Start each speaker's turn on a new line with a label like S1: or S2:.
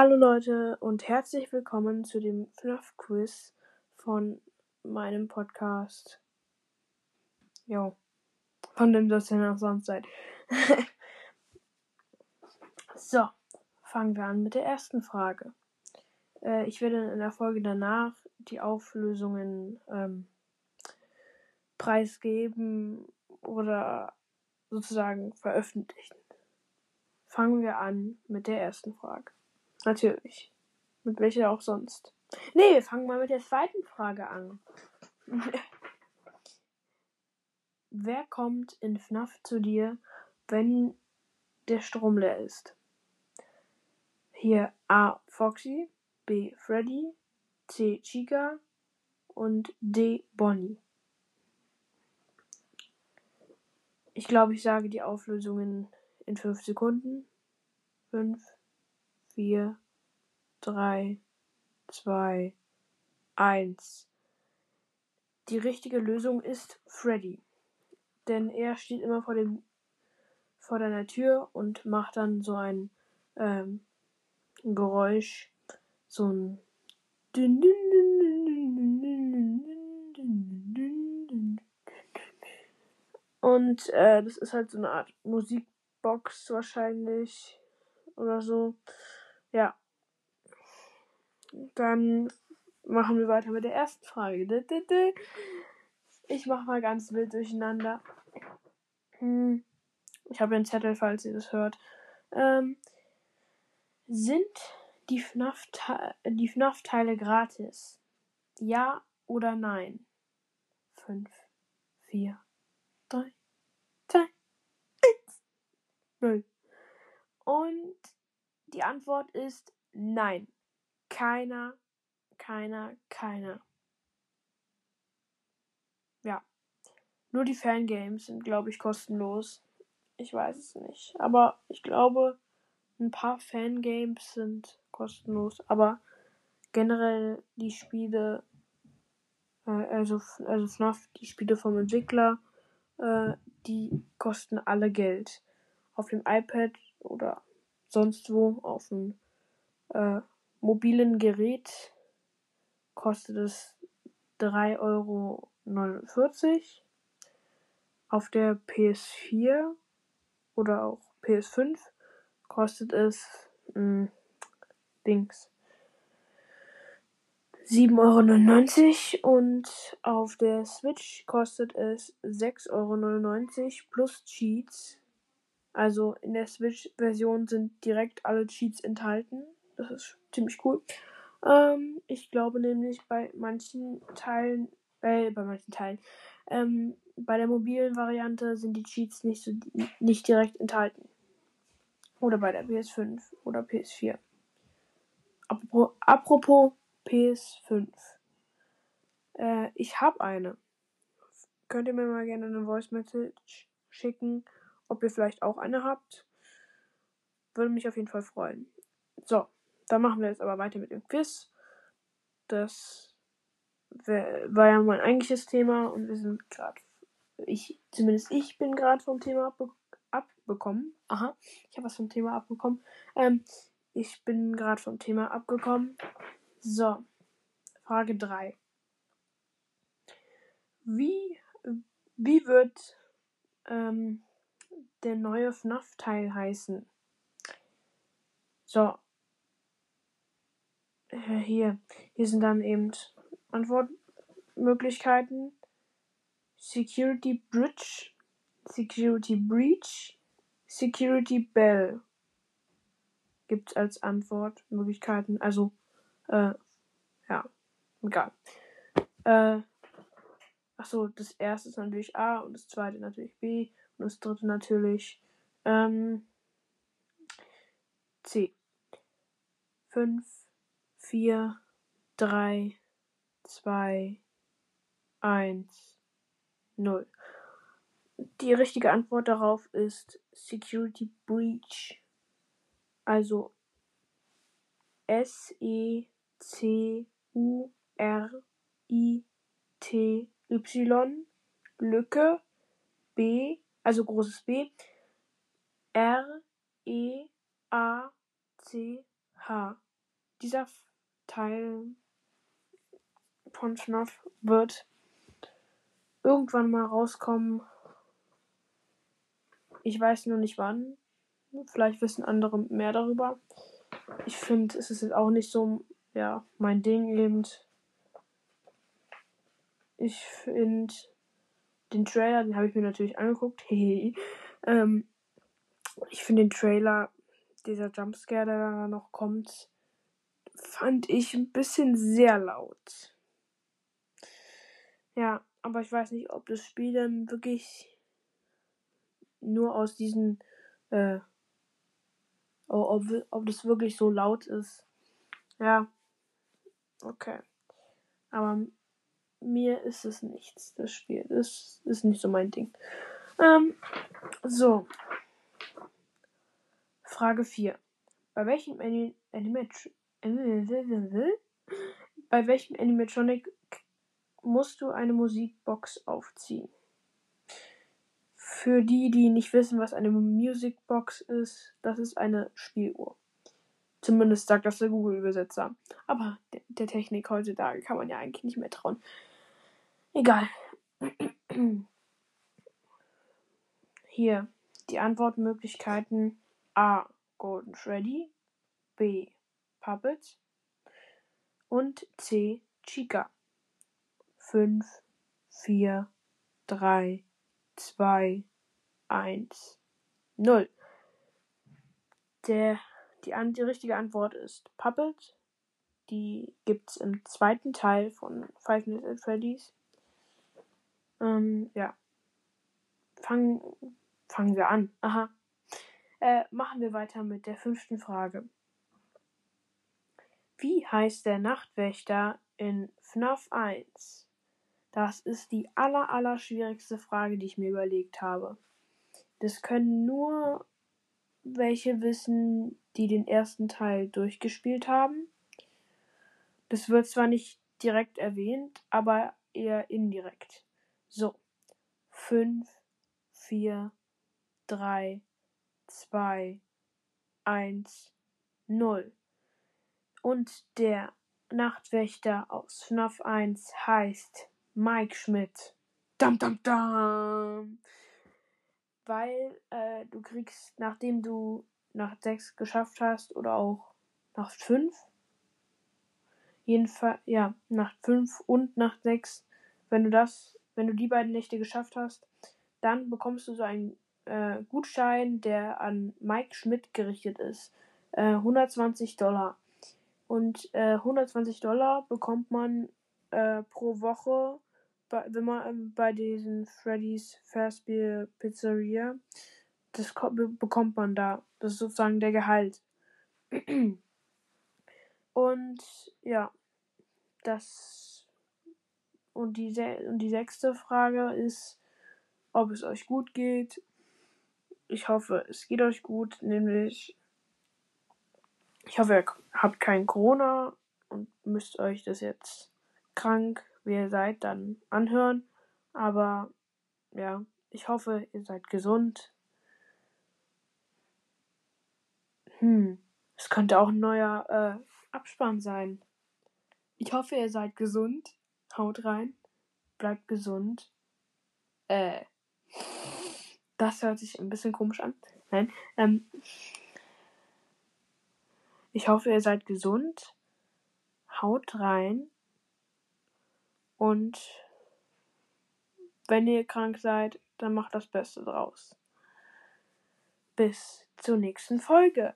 S1: Hallo Leute und herzlich willkommen zu dem FNAF Quiz von meinem Podcast. Jo, von dem das denn auch sonst seid. so, fangen wir an mit der ersten Frage. Äh, ich werde in der Folge danach die Auflösungen ähm, preisgeben oder sozusagen veröffentlichen. Fangen wir an mit der ersten Frage. Natürlich. Mit welcher auch sonst. Nee, wir fangen mal mit der zweiten Frage an. Wer kommt in FNAF zu dir, wenn der Strom leer ist? Hier A. Foxy, B. Freddy, C. Chica und D. Bonnie. Ich glaube, ich sage die Auflösungen in 5 Sekunden. 5, 4, 3, 2, 1. Die richtige Lösung ist Freddy. Denn er steht immer vor, dem, vor deiner Tür und macht dann so ein ähm, Geräusch. So ein. Und äh, das ist halt so eine Art Musikbox wahrscheinlich oder so. Ja. Dann machen wir weiter mit der ersten Frage. Ich mache mal ganz wild durcheinander. Hm. Ich habe einen Zettel, falls ihr das hört. Ähm, sind die FNAF-Teile FNAF gratis? Ja oder nein? 5, 4, 3, 2, 1, 0. Und die Antwort ist nein. Keiner, keiner, keiner. Ja. Nur die Fangames sind, glaube ich, kostenlos. Ich weiß es nicht. Aber ich glaube, ein paar Fangames sind kostenlos. Aber generell die Spiele, äh, also, also FNAF, die Spiele vom Entwickler, äh, die kosten alle Geld. Auf dem iPad oder sonst wo auf dem äh, mobilen Gerät kostet es 3,49 Euro. Auf der PS4 oder auch PS5 kostet es mh, hm, Dings 7,99 Euro und auf der Switch kostet es 6,99 Euro plus Cheats. Also in der Switch-Version sind direkt alle Cheats enthalten. Das ist ziemlich cool. Ähm, ich glaube nämlich bei manchen Teilen, äh, bei manchen Teilen, ähm, bei der mobilen Variante sind die Cheats nicht, so, nicht direkt enthalten. Oder bei der PS5 oder PS4. Apropos, apropos PS5. Äh, ich habe eine. Könnt ihr mir mal gerne eine Voice Message schicken, ob ihr vielleicht auch eine habt? Würde mich auf jeden Fall freuen. So, dann machen wir jetzt aber weiter mit dem Quiz. Das war ja mein eigentliches Thema und wir sind gerade, ich, zumindest ich bin gerade vom Thema abbe abbekommen. Aha, ich habe was vom Thema abbekommen. Ähm, ich bin gerade vom Thema abgekommen. So, Frage 3. Wie, wie wird ähm, der neue FNAF-Teil heißen? So, äh, hier, hier sind dann eben Antwortmöglichkeiten. Security Bridge, Security Breach, Security Bell gibt es als Antwortmöglichkeiten. Also, äh, ja, egal. Äh, achso, das erste ist natürlich A und das zweite natürlich B das dritte natürlich ähm, C. 5, 4, 3, 2, 1, 0. Die richtige Antwort darauf ist Security Breach. Also S E C U R I T Y Lücke B, also großes B R E A C H dieser Teil von FNAF wird irgendwann mal rauskommen. Ich weiß nur nicht wann. Vielleicht wissen andere mehr darüber. Ich finde, es ist jetzt auch nicht so, ja, mein Ding eben. Ich finde den Trailer, den habe ich mir natürlich angeguckt. ähm, ich finde den Trailer, dieser Jumpscare, der da noch kommt, fand ich ein bisschen sehr laut. Ja, aber ich weiß nicht, ob das Spiel dann wirklich nur aus diesen, äh, ob, ob das wirklich so laut ist. Ja, okay. Aber mir ist es nichts, das Spiel. Das ist nicht so mein Ding. Ähm, so. Frage 4. Bei welchem Anim Animat bei welchem Animatronic musst du eine Musikbox aufziehen? Für die, die nicht wissen, was eine Musicbox ist, das ist eine Spieluhr. Zumindest sagt das der Google-Übersetzer. Aber der, Technik heutzutage kann man ja eigentlich nicht mehr trauen. Egal. Hier die Antwortmöglichkeiten A. Golden Freddy, B. Puppet und C. Chica. 5, 4, 3, 2, 1, 0. Der, die, die richtige Antwort ist Puppet. Die gibt es im zweiten Teil von Five Nights at Freddy's. Ähm, ja. Fangen, fangen wir an. Aha. Äh, machen wir weiter mit der fünften Frage. Wie heißt der Nachtwächter in FNAF 1? Das ist die aller, aller schwierigste Frage, die ich mir überlegt habe. Das können nur welche wissen, die den ersten Teil durchgespielt haben. Das wird zwar nicht direkt erwähnt, aber eher indirekt. So. 5, 4, 3, 2, 1, 0. Und der Nachtwächter aus FNAF 1 heißt Mike Schmidt. Dam, dam, dam. Weil äh, du kriegst, nachdem du nach 6 geschafft hast oder auch nach 5, jedenfalls, ja, nach 5 und nach 6, wenn du das, wenn du die beiden Nächte geschafft hast, dann bekommst du so einen äh, Gutschein, der an Mike Schmidt gerichtet ist. Äh, 120 Dollar. Und äh, 120 Dollar bekommt man äh, pro Woche, bei, wenn man ähm, bei diesen Freddy's Fastbier Pizzeria, das bekommt man da. Das ist sozusagen der Gehalt. Und ja, das und die, und die sechste Frage ist, ob es euch gut geht. Ich hoffe, es geht euch gut, nämlich ich hoffe, ihr habt kein Corona und müsst euch das jetzt krank, wie ihr seid, dann anhören. Aber ja, ich hoffe, ihr seid gesund. Hm, es könnte auch ein neuer äh, Abspann sein. Ich hoffe, ihr seid gesund. Haut rein. Bleibt gesund. Äh. Das hört sich ein bisschen komisch an. Nein. Ähm, ich hoffe, ihr seid gesund. Haut rein. Und wenn ihr krank seid, dann macht das Beste draus. Bis zur nächsten Folge.